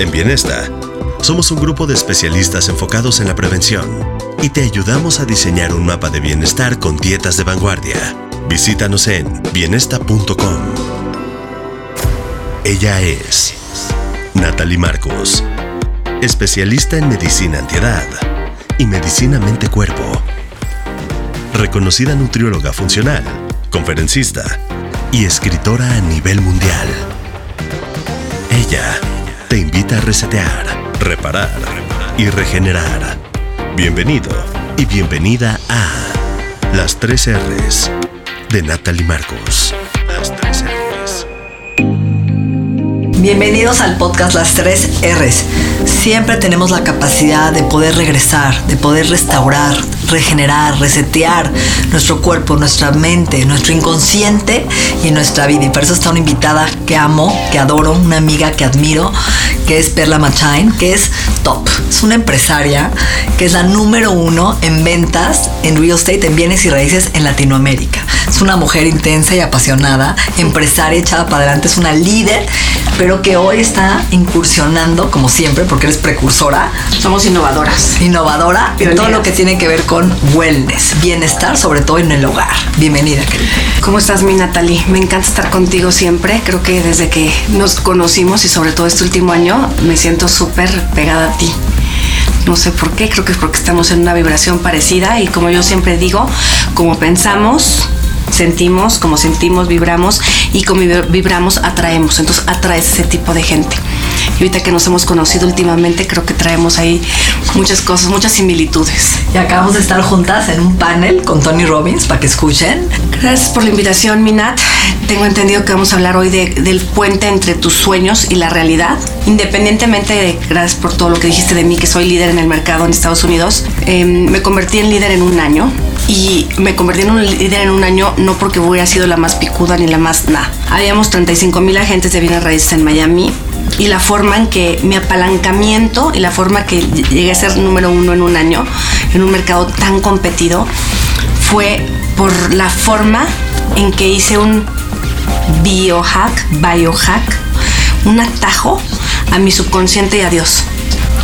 En Bienesta, somos un grupo de especialistas enfocados en la prevención y te ayudamos a diseñar un mapa de bienestar con dietas de vanguardia. Visítanos en bienesta.com. Ella es Natalie Marcos, especialista en medicina antiedad y medicina mente-cuerpo. Reconocida nutrióloga funcional, conferencista y escritora a nivel mundial. Ella te invita a resetear, reparar y regenerar. Bienvenido y bienvenida a Las 3 R's de Natalie Marcos. Las 3 R's. Bienvenidos al podcast Las 3 R's. Siempre tenemos la capacidad de poder regresar, de poder restaurar, regenerar, resetear nuestro cuerpo, nuestra mente, nuestro inconsciente y nuestra vida. Y por eso está una invitada que amo, que adoro, una amiga que admiro, que es Perla Machain, que es top. Es una empresaria que es la número uno en ventas en real estate, en bienes y raíces en Latinoamérica. Es una mujer intensa y apasionada, empresaria echada para adelante, es una líder, pero que hoy está incursionando, como siempre, porque eres precursora. Somos innovadoras. Innovadora en todo lo que tiene que ver con wellness, bienestar, sobre todo en el hogar. Bienvenida, querida. ¿Cómo estás, mi Natalie? Me encanta estar contigo siempre. Creo que desde que nos conocimos y sobre todo este último año, me siento súper pegada a ti. No sé por qué, creo que es porque estamos en una vibración parecida y como yo siempre digo, como pensamos, sentimos, como sentimos, vibramos y como vibramos, atraemos. Entonces atraes ese tipo de gente. Y ahorita que nos hemos conocido últimamente, creo que traemos ahí muchas cosas, muchas similitudes. Y acabamos de estar juntas en un panel con Tony Robbins para que escuchen. Gracias por la invitación, Minat. Tengo entendido que vamos a hablar hoy de, del puente entre tus sueños y la realidad. Independientemente de, gracias por todo lo que dijiste de mí, que soy líder en el mercado en Estados Unidos, eh, me convertí en líder en un año y me convertí en un líder en un año no porque hubiera sido la más picuda ni la más nada. Habíamos 35 mil agentes de bienes raíces en Miami y la forma en que mi apalancamiento y la forma que llegué a ser número uno en un año en un mercado tan competido fue por la forma en que hice un biohack, biohack, un atajo a mi subconsciente y a Dios.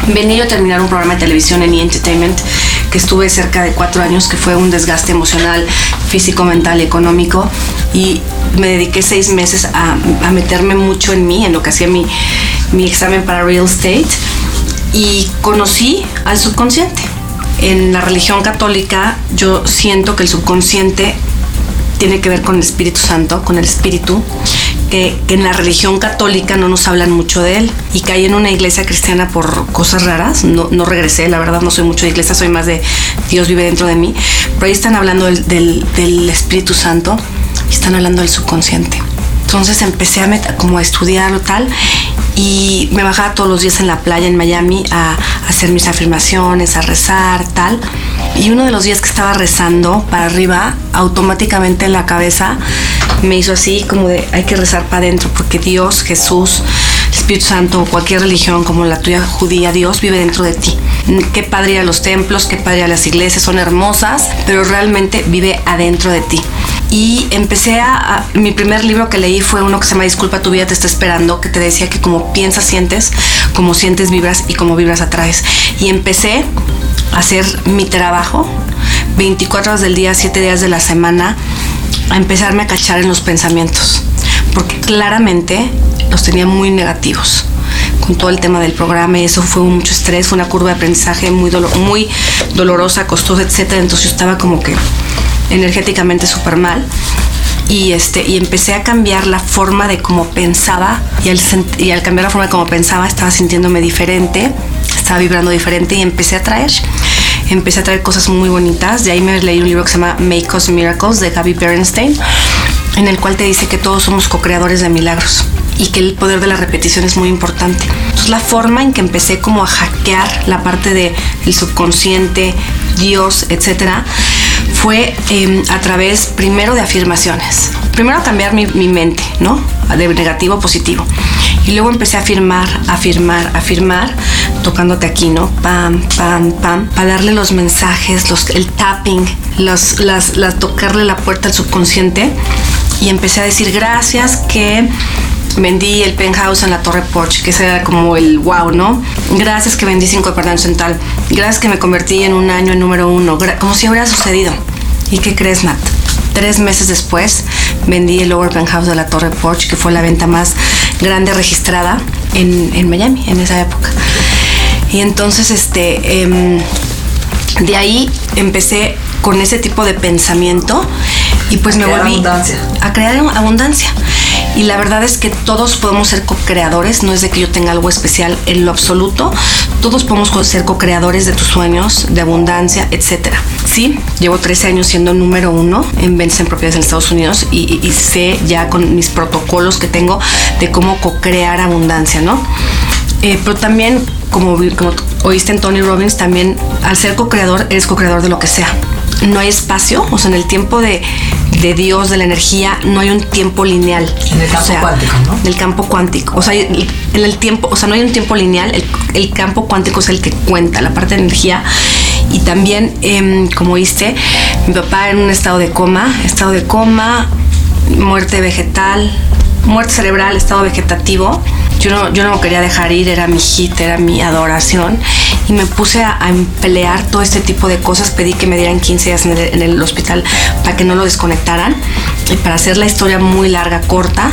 Venía yo a terminar un programa de televisión en E! Entertainment estuve cerca de cuatro años, que fue un desgaste emocional, físico, mental económico. Y me dediqué seis meses a, a meterme mucho en mí, en lo que hacía mi, mi examen para real estate. Y conocí al subconsciente. En la religión católica yo siento que el subconsciente tiene que ver con el Espíritu Santo, con el Espíritu, que, en la religión católica no nos hablan mucho de él. Y caí en una iglesia cristiana por cosas raras. No, no regresé, la verdad no soy mucho de iglesia, soy más de Dios vive dentro de mí. Pero ahí están hablando del, del, del Espíritu Santo y están hablando del subconsciente. Entonces empecé a, meter, como a estudiarlo tal y me bajaba todos los días en la playa en Miami a, hacer mis afirmaciones, a rezar, tal. Y uno de los días que estaba rezando para arriba, automáticamente en la cabeza me hizo así como hay que rezar para adentro porque Dios, Jesús, Espíritu Santo, cualquier religión como la tuya judía, Dios vive dentro de ti. Qué padre a los templos, qué padre a las iglesias, son hermosas, pero realmente vive adentro de ti y empecé a, a, mi primer libro que leí fue uno que se llama Disculpa tu vida te está esperando que te decía que como piensas sientes como sientes vibras y como vibras atraes y empecé a hacer mi trabajo 24 horas del día 7 días de la semana a empezarme a cachar en los pensamientos porque claramente los tenía muy negativos con todo el tema del programa y eso fue mucho estrés, fue una curva de aprendizaje muy, muy dolorosa, costosa, etcétera. Entonces yo estaba como que energéticamente súper mal. Y, este, y empecé a cambiar la forma de cómo pensaba y al, y al cambiar la forma de cómo pensaba estaba sintiéndome diferente, estaba vibrando diferente y empecé a traer empecé a traer cosas muy bonitas. De ahí me leí un libro que se llama Make Us Miracles de Gaby Bernstein, en el cual te dice que todos somos co-creadores de milagros y que el poder de la repetición es muy importante. Entonces la forma en que empecé como a hackear la parte del de subconsciente, Dios, etcétera, fue eh, a través primero de afirmaciones. Primero cambiar mi, mente, ¿no? De negativo a positivo. Y luego empecé a afirmar, afirmar, afirmar, tocándote aquí, ¿no? Pam, pam, pam, para darle los mensajes, los, el tapping, las, las, tocarle la puerta al subconsciente. Y empecé a decir gracias que vendí el penthouse en la Torre Porsche, que ese era como el wow, ¿no? Gracias que vendí cinco departamentos en tal. Gracias que me convertí en un año número uno. Como si hubiera sucedido. ¿Y qué crees, Nat? Tres meses después vendí el Lower Penthouse de la Torre Porsche, que fue la venta más grande registrada en, en Miami en esa época. Y entonces, este, em, de ahí empecé con ese tipo de pensamiento y pues me volví a crear abundancia. Y la verdad es que todos podemos ser co-creadores, no es de que yo tenga algo especial en lo absoluto, todos podemos ser co-creadores de tus sueños, de abundancia, etc. Sí, llevo 13 años siendo número uno en ventas en propiedades en Estados Unidos y, sé ya con mis protocolos que tengo de cómo co-crear abundancia, ¿no? Eh, pero también, como, como oíste en Tony Robbins, también al ser co-creador, eres co-creador de lo que sea. No hay espacio, o sea, en el tiempo de, de Dios, de la energía, no hay un tiempo lineal. En el campo cuántico, ¿no? En el campo cuántico. O sea, en el tiempo, o sea, no hay un tiempo lineal, el, el campo cuántico es el que cuenta, la parte de energía. Y también, eh, como oíste, mi papá en un estado de coma, estado de coma, muerte vegetal, muerte cerebral, estado vegetativo. Yo no, yo no lo quería dejar ir, era mi hit, era mi adoración. Y me puse a, pelear todo este tipo de cosas. Pedí que me dieran 15 días en el hospital para que no lo desconectaran. Y para hacer la historia muy larga, corta,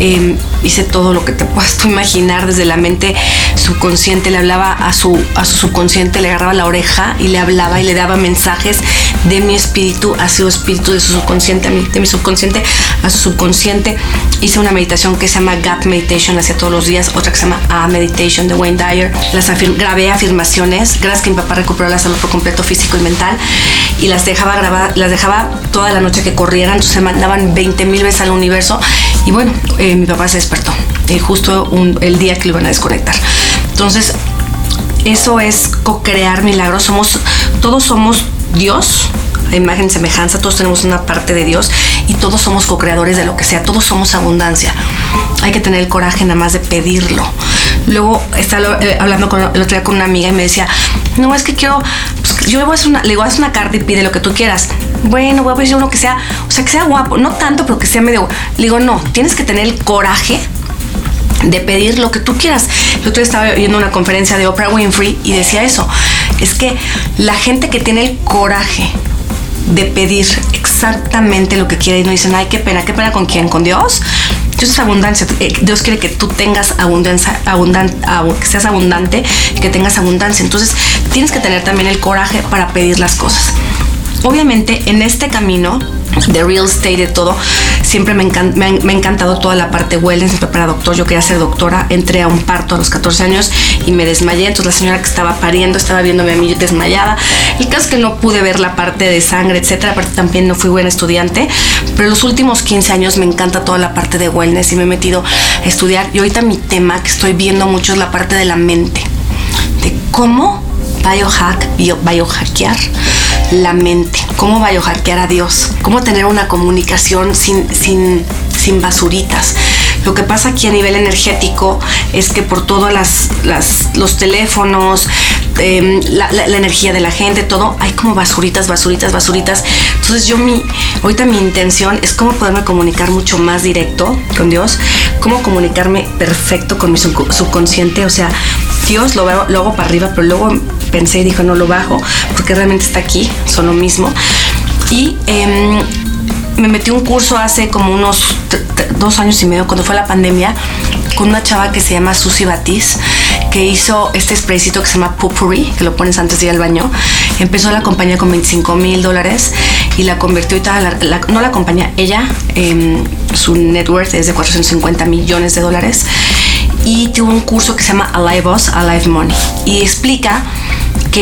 eh, hice todo lo que te puedas tú imaginar desde la mente subconsciente, le hablaba a su, a su subconsciente, le agarraba la oreja y le hablaba y le daba mensajes de mi espíritu a su espíritu, de su subconsciente, a mi, de mi subconsciente a su subconsciente. Hice una meditación que se llama Gut Meditation, hacía todos los días, otra que se llama A Meditation de Wayne Dyer. Las afir grabé afirmaciones, gracias que mi papá recuperó la salud por completo físico y mental y las dejaba grabar, las dejaba toda la noche que corrieran, se mandaban 20 mil veces al universo y bueno, eh, mi papá se despertó eh, justo el día que lo iban a desconectar. Entonces, eso es co-crear milagros. Somos, todos somos Dios, imagen y semejanza, todos tenemos una parte de Dios y todos somos co-creadores de lo que sea, todos somos abundancia. Hay que tener el coraje nada más de pedirlo. Luego estaba eh, hablando con, el otro con una amiga y me decía, no, es que quiero, pues, yo le voy a hacer una, le voy una carta y pide lo que tú quieras. Bueno, voy a pedir uno que sea, o sea, que sea guapo, no tanto, pero que sea medio. Le digo, no, tienes que tener el coraje de pedir lo que tú quieras. El otro día estaba viendo una conferencia de Oprah Winfrey y decía eso. Es que la gente que tiene el coraje de pedir exactamente lo que quiere y no dicen, ay, qué pena, qué pena con quién, con Dios. Dios es abundancia. Dios quiere que tú tengas abundancia, abundante, que seas abundante y que tengas abundancia. Entonces tienes que tener también el coraje para pedir las cosas. Obviamente en este camino de real estate, de todo, siempre me, me, me, ha encantado toda la parte wellness, siempre para doctor, yo quería ser doctora, entré a un parto a los 14 años y me desmayé, entonces la señora que estaba pariendo estaba viéndome a mí desmayada, el caso es que no pude ver la parte de sangre, etcétera, aparte también no fui buena estudiante, pero los últimos 15 años me encanta toda la parte de wellness y me he metido a estudiar. Y ahorita mi tema que estoy viendo mucho es la parte de la mente, de cómo biohack, bio, biohackear la mente, cómo biohackear a Dios, cómo tener una comunicación sin, sin, sin basuritas. Lo que pasa aquí a nivel energético es que por todos las, los teléfonos, la, la, la, energía de la gente, todo, hay como basuritas, basuritas, basuritas. Entonces yo mi, ahorita mi intención es cómo poderme comunicar mucho más directo con Dios, cómo comunicarme perfecto con mi subconsciente, o sea, Dios lo, veo, lo hago para arriba, pero luego pensé y dijo, no lo bajo, porque realmente está aquí, son lo mismo. Y eh, me metí un curso hace como unos dos años y medio, cuando fue la pandemia, con una chava que se llama Susi Batiz, que hizo este spraycito que se llama Pupuri, que lo pones antes de ir al baño. Empezó la compañía con 25 mil dólares y la convirtió y tal, la, la, no la compañía, ella, eh, su net worth es de 450 millones de dólares y tuvo un curso que se llama Alive Us, Alive Money y explica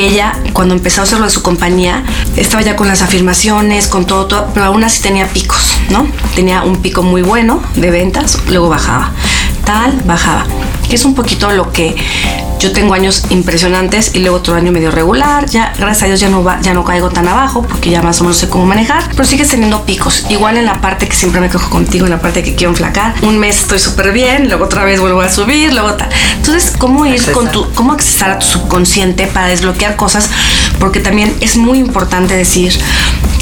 ella cuando empezó a hacerlo de su compañía estaba ya con las afirmaciones, con todo, todo, pero aún así tenía picos, ¿no? Tenía un pico muy bueno de ventas, luego bajaba, tal, bajaba, que es un poquito lo que yo tengo años impresionantes y luego otro año medio regular. Ya, gracias a Dios, ya no, va, ya no caigo tan abajo porque ya más o menos sé cómo manejar. Pero sigues teniendo picos. Igual en la parte que siempre me cojo contigo, en la parte que quiero enflacar. Un mes estoy súper bien, luego otra vez vuelvo a subir, luego tal. Entonces, ¿cómo ir accesar. con tu, cómo accesar a tu subconsciente para desbloquear cosas? Porque también es muy importante decir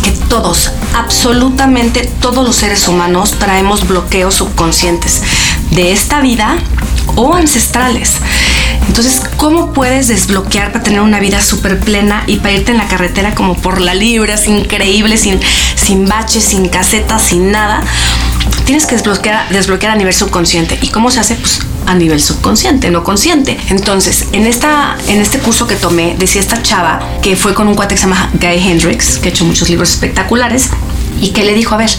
que todos, absolutamente todos los seres humanos traemos bloqueos subconscientes de esta vida o ancestrales. Entonces, ¿cómo puedes desbloquear para tener una vida súper plena y para irte en la carretera como por la libre, es increíble, sin, sin baches, sin casetas, sin nada? Tienes que desbloquear, desbloquear a nivel subconsciente. ¿Y cómo se hace? Pues a nivel subconsciente, no consciente. Entonces, en, esta, en este curso que tomé, decía esta chava que fue con un cuate que se llama Guy Hendricks, que ha hecho muchos libros espectaculares, y que le dijo, a ver,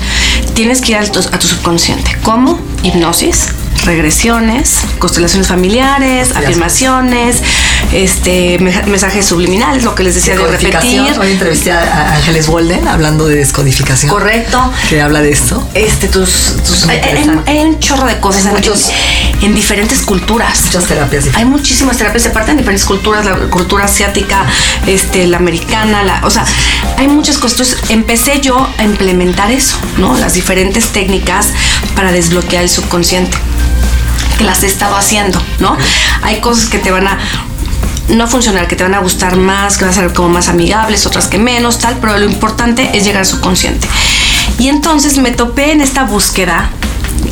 tienes que ir a tu, a tu subconsciente. ¿Cómo? Hipnosis, regresiones, constelaciones familiares, afirmaciones, este mensajes subliminales, lo que les decía de repetir. Hoy entrevisté a Ángeles Walden hablando de descodificación. Correcto. Que habla de esto. Este, tus, tus hay, un chorro de cosas en, diferentes culturas. Muchas terapias. Hay muchísimas terapias se parten en diferentes culturas, la cultura asiática, este, la americana, la, o sea, hay muchas cosas. Entonces empecé yo a implementar eso, ¿no? Las diferentes técnicas para desbloquear el subconsciente que las he estado haciendo, ¿no? Hay cosas que te van a no funcionar, que te van a gustar más, que van a ser como más amigables, otras que menos, tal, pero lo importante es llegar a su consciente. Y entonces me topé en esta búsqueda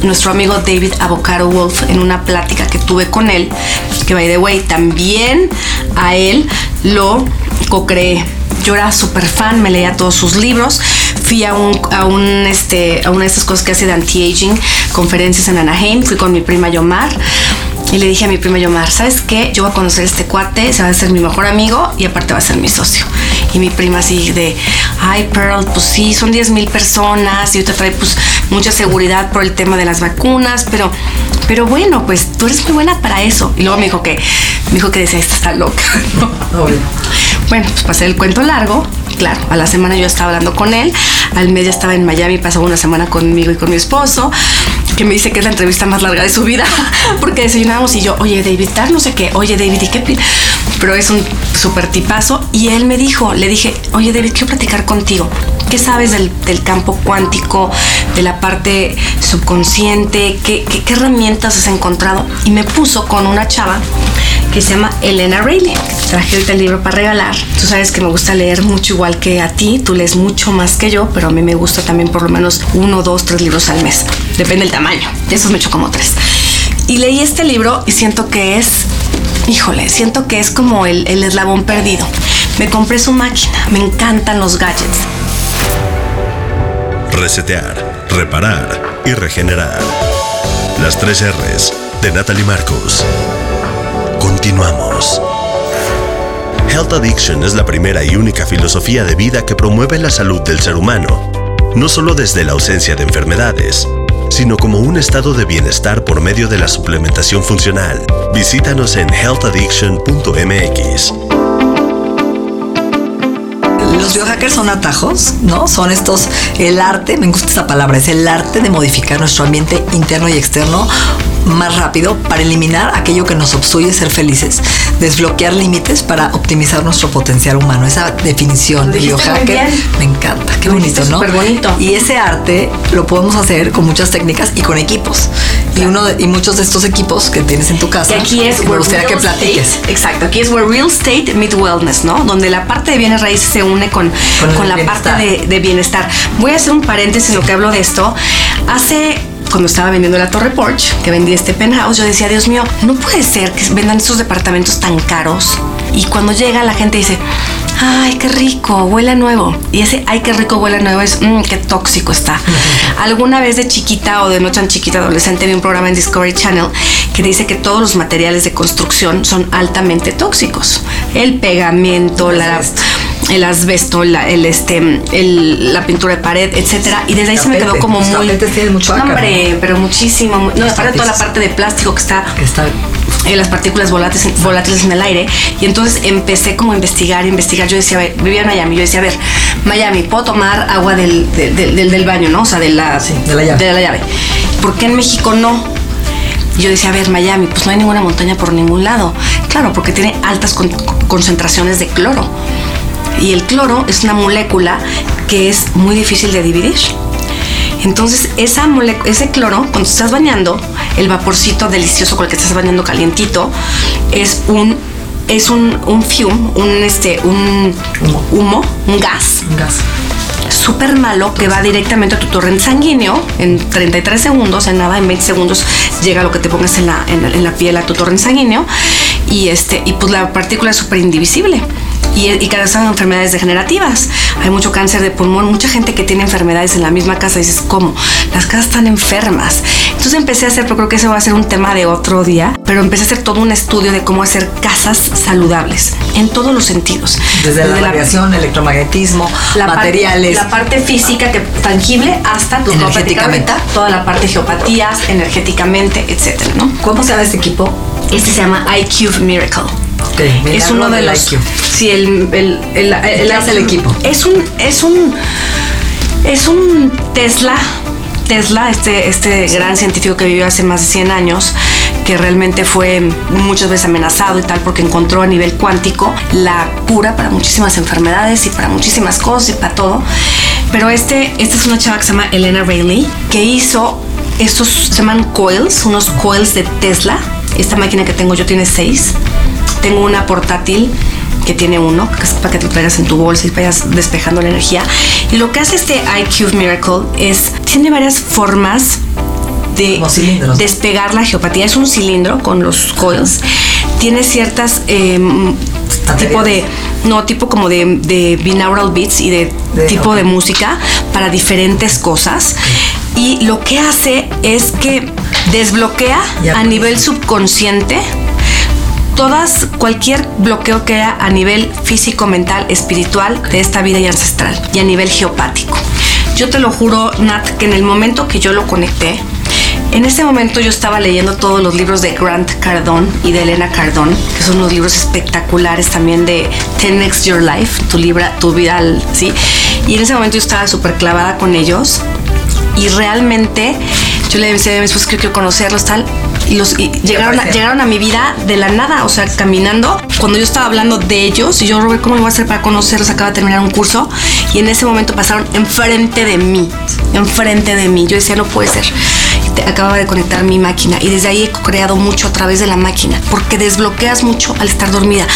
nuestro amigo David Avocado Wolf en una plática que tuve con él, que by the way, también a él lo co-creé. Yo era súper fan, me leía todos sus libros. Fui a, un, a, un, este, a una de esas cosas que hace de anti-aging, conferencias en Anaheim. Fui con mi prima Yomar. Y le dije a mi prima Yomar, ¿sabes qué? Yo voy a conocer a este cuate, se va a ser mi mejor amigo y aparte va a ser mi socio. Y mi prima así de, ay Pearl, pues sí, son 10 mil personas y te trae pues mucha seguridad por el tema de las vacunas, pero, pero bueno, pues tú eres muy buena para eso. Y luego me dijo que, me dijo que decía, esta está loca. Bueno, pues pasé el cuento largo. Claro, a la semana yo estaba hablando con él, al mes ya estaba en Miami, pasó una semana conmigo y con mi esposo, que me dice que es la entrevista más larga de su vida, porque desayunábamos y yo, oye David, tal no sé qué, oye David, ¿y qué? Pero es un súper tipazo. Y él me dijo, le dije, oye David, quiero platicar contigo. ¿Qué sabes del, campo cuántico, de la parte subconsciente? ¿Qué, qué herramientas has encontrado? Y me puso con una chava que se llama Elena Rayleigh. Traje ahorita el libro para regalar. Tú sabes que me gusta leer mucho igual que a ti. Tú lees mucho más que yo, pero a mí me gusta también por lo menos uno, dos, tres libros al mes. Depende del tamaño. De esos me echo como tres. Y leí este libro y siento que es, híjole, siento que es como el, el eslabón perdido. Me compré su máquina. Me encantan los gadgets. Resetear, reparar y regenerar. Las tres R's de Natalie Marcos. Continuamos. Health Addiction es la primera y única filosofía de vida que promueve la salud del ser humano, no solo desde la ausencia de enfermedades, sino como un estado de bienestar por medio de la suplementación funcional. Visítanos en healthaddiction.mx. Los biohackers son atajos, ¿no? Son estos, el arte, me gusta esta palabra, es el arte de modificar nuestro ambiente interno y externo más rápido para eliminar aquello que nos obstruye ser felices, desbloquear límites para optimizar nuestro potencial humano. Esa definición de biohacker me encanta, qué bonito, ¿no? bonito. Y ese arte lo podemos hacer con muchas técnicas y con equipos. Y uno y muchos de estos equipos que tienes en tu casa. Y aquí es me gustaría que platiques. exacto, aquí es where real estate meet wellness, ¿no? Donde la parte de bienes raíces se une con, con, la parte de, de bienestar. Voy a hacer un paréntesis en lo que hablo de esto. Hace cuando estaba vendiendo la Torre Porsche, que vendí este penthouse, yo decía, Dios mío, no puede ser que vendan estos departamentos tan caros. Y cuando llega la gente dice, ay, qué rico, huele nuevo. Y ese, ay, qué rico, huele nuevo es, mmm, qué tóxico está. Alguna vez de chiquita o de no tan chiquita, adolescente, vi un programa en Discovery Channel que dice que todos los materiales de construcción son altamente tóxicos. El pegamento, la el asbesto, la, el este, el, la pintura de pared, etcétera. Y desde ahí se me quedó como muy. mucho hombre, pero muchísimo. No, aparte toda la parte de plástico que está. en las partículas volátiles, volátiles en el aire. Y entonces empecé como a investigar, investigar. Yo decía, a ver, vivía en Miami. Yo decía, a ver, Miami, puedo tomar agua del, del, del, baño, ¿no? O sea, de la, de la llave. De la llave. ¿Por qué en México no? yo decía, a ver, Miami, pues no hay ninguna montaña por ningún lado. Claro, porque tiene altas concentraciones de cloro. Y el cloro es una molécula que es muy difícil de dividir. Entonces, esa ese cloro, cuando estás bañando, el vaporcito delicioso con el que estás bañando calientito, es un es un, un fume, un este, un humo, un gas. Un gas. súper malo que va directamente a tu torrente sanguíneo en 33 segundos, en nada, en 20 segundos llega lo que te pongas en la, en la, piel a tu torrente sanguíneo y, este, y pues la partícula es súper indivisible y, y causan enfermedades degenerativas. Hay mucho cáncer de pulmón, mucha gente que tiene enfermedades en la misma casa. Dices, ¿cómo? Las casas están enfermas. Entonces empecé a hacer, pero creo que ese va a ser un tema de otro día, pero empecé a hacer todo un estudio de cómo hacer casas saludables en todos los sentidos. Desde, la radiación, electromagnetismo, la materiales. la parte física que tangible hasta tu energéticamente. Toda la parte geopatías, energéticamente, etcétera, ¿no? ¿Cómo se llama este equipo? Este se llama iCube Miracle es uno de los. Sí, el, el, el, el equipo. Es un, es un, es un Tesla. Tesla, este, este gran científico que vivió hace más de 100 años, que realmente fue muchas veces amenazado y tal porque encontró a nivel cuántico la cura para muchísimas enfermedades y para muchísimas cosas y para todo. Pero este, esta es una chava que se llama Elena Rayleigh, que hizo estos, se llaman coils, unos coils de Tesla. Esta máquina que tengo yo tiene seis tengo una portátil que tiene uno, que es para que te lo traigas en tu bolsa y vayas despejando la energía. Y lo que hace este iCube Miracle es, tiene varias formas de despegar la geopatía. Es un cilindro con los coils. Tiene ciertas em, tipo de no tipo como de, binaural beats y de, tipo de música para diferentes cosas. Y lo que hace es que desbloquea a nivel subconsciente todas, cualquier bloqueo que haya a nivel físico, mental, espiritual de esta vida y ancestral y a nivel geopático. Yo te lo juro, Nat, que en el momento que yo lo conecté, en ese momento yo estaba leyendo todos los libros de Grant Cardone y de Elena Cardone, que son unos libros espectaculares también de 10x Your Life, tu, libra, tu vida, ¿sí? Y en ese momento yo estaba súper clavada con ellos y realmente yo le decía a mi esposo que quiero conocerlos, tal, y los llegaron, a, llegaron a mi vida de la nada, o sea, caminando. Cuando yo estaba hablando de ellos, y yo, Robert, ¿cómo voy a hacer para conocerlos? Acaba de terminar un curso, y en ese momento pasaron enfrente de mí, enfrente de mí. Yo decía, no puede ser acababa de conectar mi máquina y desde ahí he creado mucho a través de la máquina porque desbloqueas mucho al estar dormida.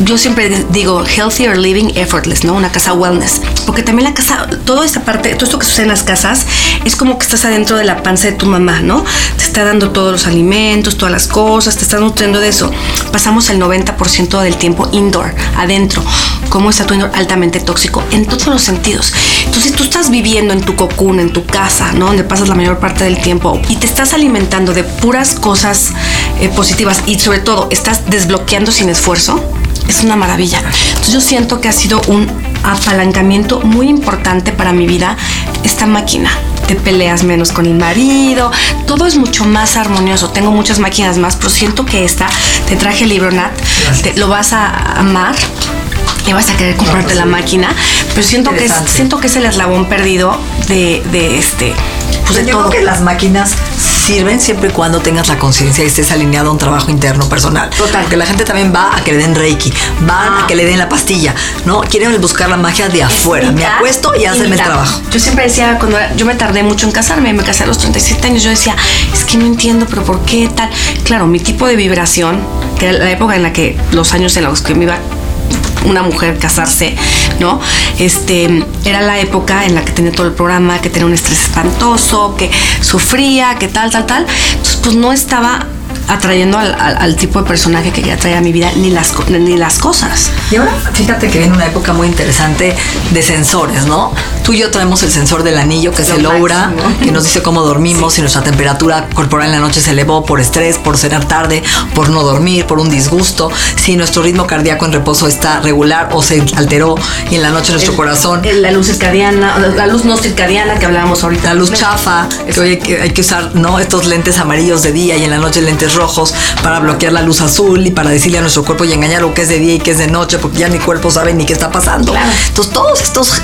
Yo siempre digo healthier living effortless, ¿no? Una casa wellness, porque también la casa, toda esta parte, todo esto que sucede en las casas es como que estás adentro de la panza de tu mamá, ¿no? Te está dando todos los alimentos, todas las cosas, te está nutriendo de eso. Pasamos el 90% del tiempo indoor, adentro. ¿Cómo está tu indoor? Altamente tóxico en todos los sentidos. Entonces tú estás viviendo en tu cocoon, en tu casa, ¿no? Donde pasas la mayor parte del tiempo y te estás alimentando de puras cosas eh, positivas y sobre todo estás desbloqueando sin esfuerzo, es una maravilla. Entonces yo siento que ha sido un apalancamiento muy importante para mi vida esta máquina. Te peleas menos con el marido, todo es mucho más armonioso. Tengo muchas máquinas más, pero siento que esta, te traje el libro Nat, te, lo vas a amar y vas a querer comprarte la máquina, pero siento que es, siento que es el eslabón perdido de, de este pues de todo. Creo que las máquinas sirven siempre y cuando tengas la conciencia y estés alineado a un trabajo interno personal. Total. Porque la gente también va a que le den Reiki, van a ah. que le den la pastilla, ¿no? Quieren buscar la magia de afuera. me acuesto y hacen el trabajo. Yo siempre decía, cuando yo me tardé mucho en casarme, me casé a los 37 años, yo decía, es que no entiendo, pero ¿por qué tal? Claro, mi tipo de vibración, que era la época en la que los años en los que me iba una mujer casarse, ¿no? Este, era la época en la que tenía todo el programa, que tenía un estrés espantoso, que sufría, que tal, tal, tal. Entonces, pues no estaba atrayendo al, tipo de personaje que quería traer a mi vida ni las, ni las cosas. Y ahora fíjate que viene una época muy interesante de sensores, ¿no? Tú y yo traemos el sensor del anillo, que es el Oura, que nos dice cómo dormimos, si nuestra temperatura corporal en la noche se elevó por estrés, por cenar tarde, por no dormir, por un disgusto, si nuestro ritmo cardíaco en reposo está regular o se alteró y en la noche nuestro corazón. La luz circadiana, la luz no circadiana que hablábamos ahorita. La luz chafa, que hoy hay que usar, ¿no? Estos lentes amarillos de día y en la noche lentes rojos para bloquear la luz azul y para decirle a nuestro cuerpo y engañar lo que es de día y que es de noche, porque ya mi cuerpo sabe ni qué está pasando. Entonces, todos estos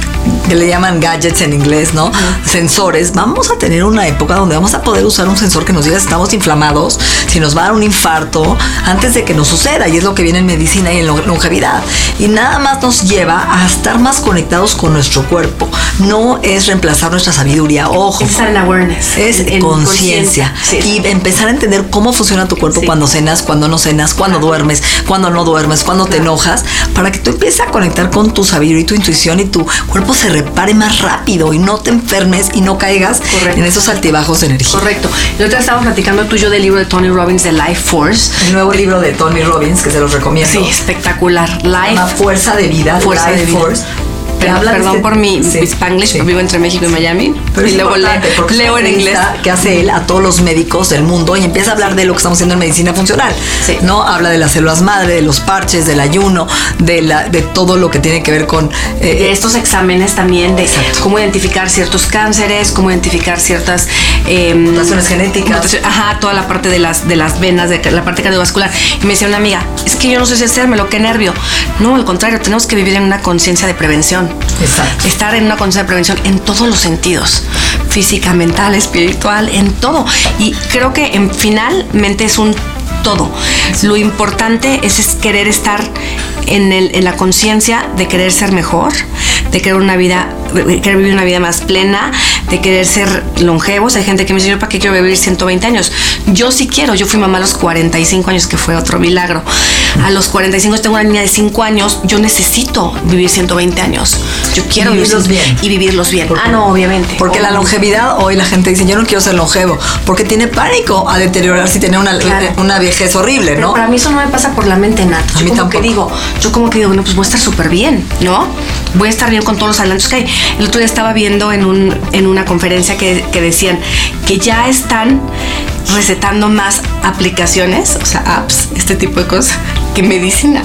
que le llaman gadgets en inglés, ¿no? Sensores, vamos a tener una época donde vamos a poder usar un sensor que nos diga si estamos inflamados, si nos va a dar un infarto, antes de que nos suceda, y es lo que viene en medicina y en longevidad. Y nada más nos lleva a estar más conectados con nuestro cuerpo. No es reemplazar nuestra sabiduría, ojo. Es en awareness. Es conciencia. Y empezar a entender cómo funciona tu cuerpo cuando cenas, cuando no cenas, cuando duermes, cuando no duermes, cuando te enojas, para que tú empieces a conectar con tu sabiduría y tu intuición y tu cuerpo se repare más rápido y no te enfermes y no caigas en esos altibajos de energía. Correcto. Y otra estaba platicando tuyo del libro de Tony Robbins de Life Force. El nuevo libro de Tony Robbins que se los recomiendo. Sí, espectacular. Life. Fuerza de vida. Fuerza de vida. Force perdón este por mi spanglish, vivo entre México y Miami. Pero y luego leo en inglés. Que hace él a todos los médicos del mundo y empieza a hablar de lo que estamos haciendo en medicina funcional. ¿no? Habla de las células madre, de los parches, del ayuno, de, la, de todo lo que tiene que ver con... Eh, de estos exámenes también, de cómo identificar ciertos cánceres, cómo identificar ciertas... Eh, mutaciones genéticas. ajá, toda la parte de las, de las venas, de la parte cardiovascular. Y me decía una amiga, es que yo no sé si hacérmelo, qué nervio. No, al contrario, tenemos que vivir en una conciencia de prevención. Estar en una conciencia de prevención en todos los sentidos, física, mental, espiritual, en todo. Y creo que en finalmente es un todo. Lo importante es, querer estar en, en la conciencia de querer ser mejor, de querer una vida querer vivir una vida más plena, de querer ser longevos. Hay gente que me dice, yo para qué quiero vivir 120 años. Yo sí quiero, yo fui mamá a los 45 años, que fue otro milagro. A los 45 tengo una niña de 5 años, yo necesito vivir 120 años. Yo quiero vivirlos bien. Y vivirlos bien. ah, no, obviamente. Porque la longevidad, hoy la gente dice, yo no quiero ser longevo, porque tiene pánico a deteriorarse y tener una, una vejez horrible, ¿no? para mí eso no me pasa por la mente, Nat. A mí tampoco. Que digo, yo como que digo, bueno, pues voy a estar súper bien, ¿no? Voy a estar bien con todos los adelantos que hay. El otro día estaba viendo en, un, en una conferencia que, que decían que ya están recetando más aplicaciones, o sea, apps, este tipo de cosas, que medicina.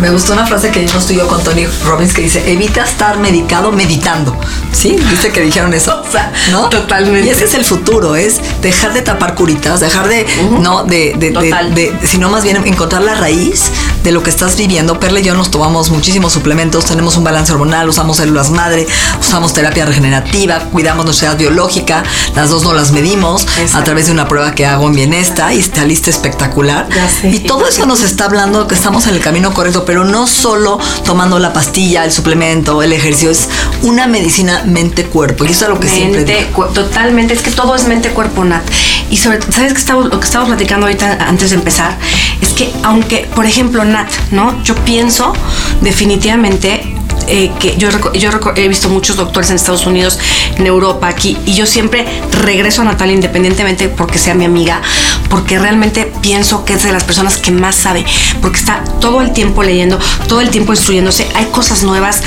Me gustó una frase que dimos tú y yo con Tony Robbins que dice, evita estar medicado meditando. ¿Sí? Dice que dijeron eso. ¿no? Totalmente. Y ese es el futuro, es dejar de tapar curitas, dejar de, ¿no? De, de, de, sino más bien encontrar la raíz de lo que estás viviendo. Perle y yo nos tomamos muchísimos suplementos, tenemos un balance hormonal, usamos células madre, usamos terapia regenerativa, cuidamos nuestra edad biológica, las dos no las medimos a través de una prueba que hago en Bienesta y está lista espectacular. Y todo eso nos está hablando que estamos en el camino correcto pero no solo tomando la pastilla, el suplemento, el ejercicio, es una medicina mente-cuerpo. Y eso es lo que siempre digo. Totalmente, es que todo es mente-cuerpo, Nat. Y sobre, ¿sabes que estamos, lo que estamos platicando ahorita antes de empezar? Es que aunque, por ejemplo, ¿no? Yo pienso definitivamente eh, que yo, yo he visto muchos doctores en Estados Unidos, en Europa, aquí, y yo siempre regreso a Natalia independientemente porque sea mi amiga, porque realmente pienso que es de las personas que más sabe, porque está todo el tiempo leyendo, todo el tiempo instruyéndose, hay cosas nuevas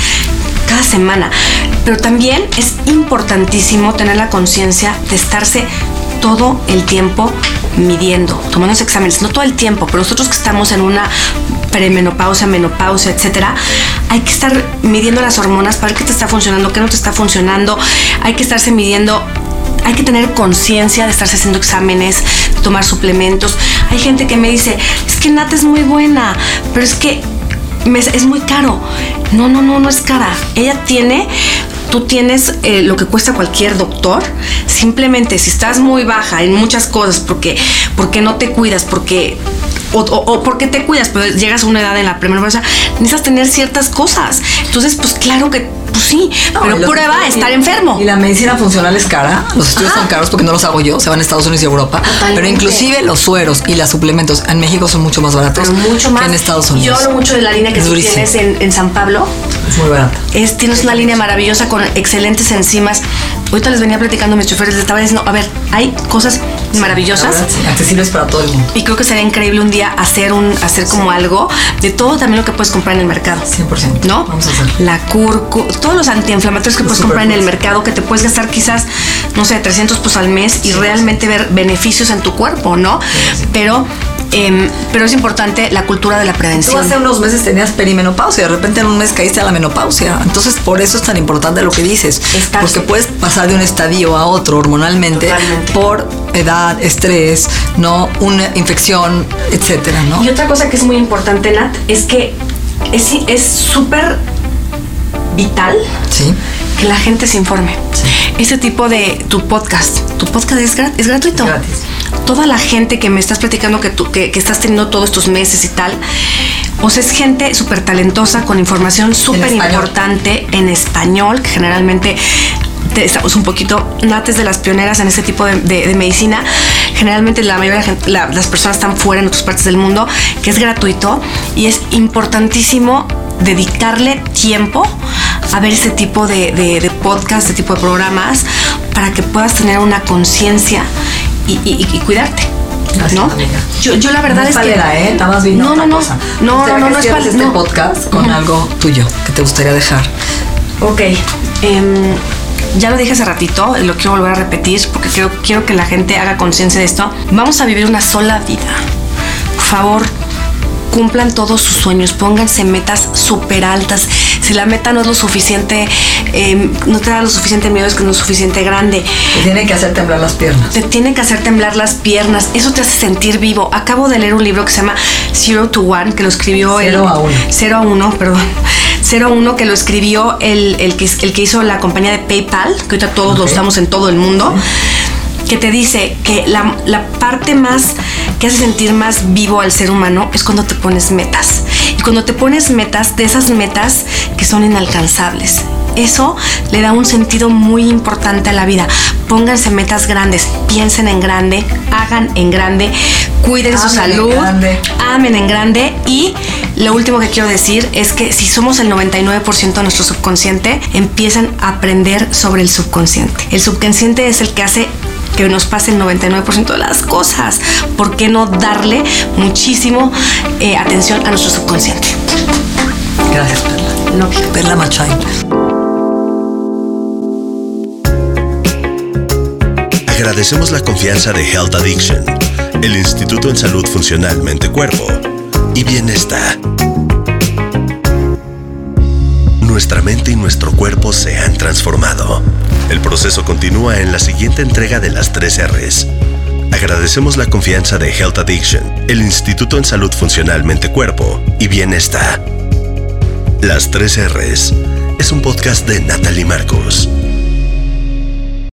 cada semana, pero también es importantísimo tener la conciencia de estarse todo el tiempo midiendo, tomando exámenes, no todo el tiempo, pero nosotros que estamos en una premenopausia, menopausia, etcétera, hay que estar midiendo las hormonas para ver qué te está funcionando, qué no te está funcionando, hay que estarse midiendo hay que tener conciencia de estarse haciendo exámenes, tomar suplementos. Hay gente que me dice, es que Nat es muy buena, pero es que es muy caro. No, no, no, no es cara. Ella tiene tú tienes eh, lo que cuesta cualquier doctor. Simplemente si estás muy baja en muchas cosas, porque, porque no te cuidas, porque o, o, porque te cuidas, pero llegas a una edad en la primera necesitas tener ciertas cosas. Entonces, pues claro que pues sí, pero prueba estar enfermo. Y la medicina funcional es cara. Los estudios son caros porque no los hago yo, se van a Estados Unidos y Europa. Pero inclusive los sueros y los suplementos en México son mucho más baratos mucho más. que en Estados Unidos. Yo hablo mucho de la línea que tú tienes en, San Pablo. Es muy barata. Es, tienes una línea maravillosa con excelentes enzimas. Ahorita les venía platicando a mis choferes, les estaba diciendo, a ver, hay cosas maravillosas. accesibles para todo el mundo. Y creo que sería increíble un día hacer un hacer como algo de todo también lo que puedes comprar en el mercado. 100%. ¿No? Vamos a hacer. La curcu, todos los antiinflamatorios que puedes comprar en el mercado que te puedes gastar quizás, no sé, 300 pesos al mes y realmente ver beneficios en tu cuerpo, ¿no? Pero Em, pero es importante la cultura de la prevención. Tú hace unos meses tenías perimenopausia, de repente en un mes caíste a la menopausia. Entonces, por eso es tan importante lo que dices. porque puedes pasar de un estadio a otro hormonalmente por edad, estrés, no una infección, etcétera, ¿no? Y otra cosa que es muy importante, Nat, es que es súper vital sí. que la gente se informe. Ese tipo de tu podcast, tu podcast es, es gratuito. Gratis toda la gente que me estás platicando que, tú, que, estás teniendo todos estos meses y tal, o sea, es gente súper talentosa con información súper importante en español, que generalmente estamos un poquito nates de las pioneras en ese tipo de, medicina. Generalmente la mayoría de las personas están fuera en otras partes del mundo, que es gratuito y es importantísimo dedicarle tiempo a ver ese tipo de, de, de podcast, este tipo de programas, para que puedas tener una conciencia y, y, y cuidarte. ¿no? Yo, yo la verdad no es palera, que ¿eh? Nada más vino no, no, no, cosa. no, no, no, no es para pal- este no. podcast con algo tuyo que te gustaría dejar. Ok. em, ya lo dije hace ratito, lo quiero volver a repetir porque quiero, quiero que la gente haga conciencia de esto. Vamos a vivir una sola vida. Por favor, cumplan todos sus sueños, pónganse metas súper altas. Si la meta no es lo suficiente, em, no te da lo suficiente miedo, es que no es suficiente grande. Te tiene que hacer temblar las piernas. Te tiene que hacer temblar las piernas, eso te hace sentir vivo. Acabo de leer un libro que se llama Zero to One, que lo escribió el... Cero a uno. 0 a 1, perdón. 0 a 1 que lo escribió el, el que, el que hizo la compañía de PayPal, que ahorita todos lo usamos en todo el mundo, que te dice que la, la parte más que hace sentir más vivo al ser humano es cuando te pones metas. Y cuando te pones metas, de esas metas que son inalcanzables. Eso le da un sentido muy importante a la vida. Pónganse metas grandes, piensen en grande, hagan en grande, cuiden su Amen salud, amen en grande y lo último que quiero decir es que si somos el 99% de nuestro subconsciente, empiezan a aprender sobre el subconsciente. El subconsciente es el que hace que nos pase el 99% de las cosas. ¿Por qué no darle muchísimo eh, atención a nuestro subconsciente? Gracias, Perla. No, Perla Machain. Agradecemos la confianza de Health Addiction, el Instituto en Salud Funcional Mente Cuerpo y Bienestar. Nuestra mente y nuestro cuerpo se han transformado. El proceso continúa en la siguiente entrega de las 3 R's. Agradecemos la confianza de Health Addiction, el Instituto en Salud Funcional Mente Cuerpo y Bienestar. Las 3 R's es un podcast de Natalie Marcos.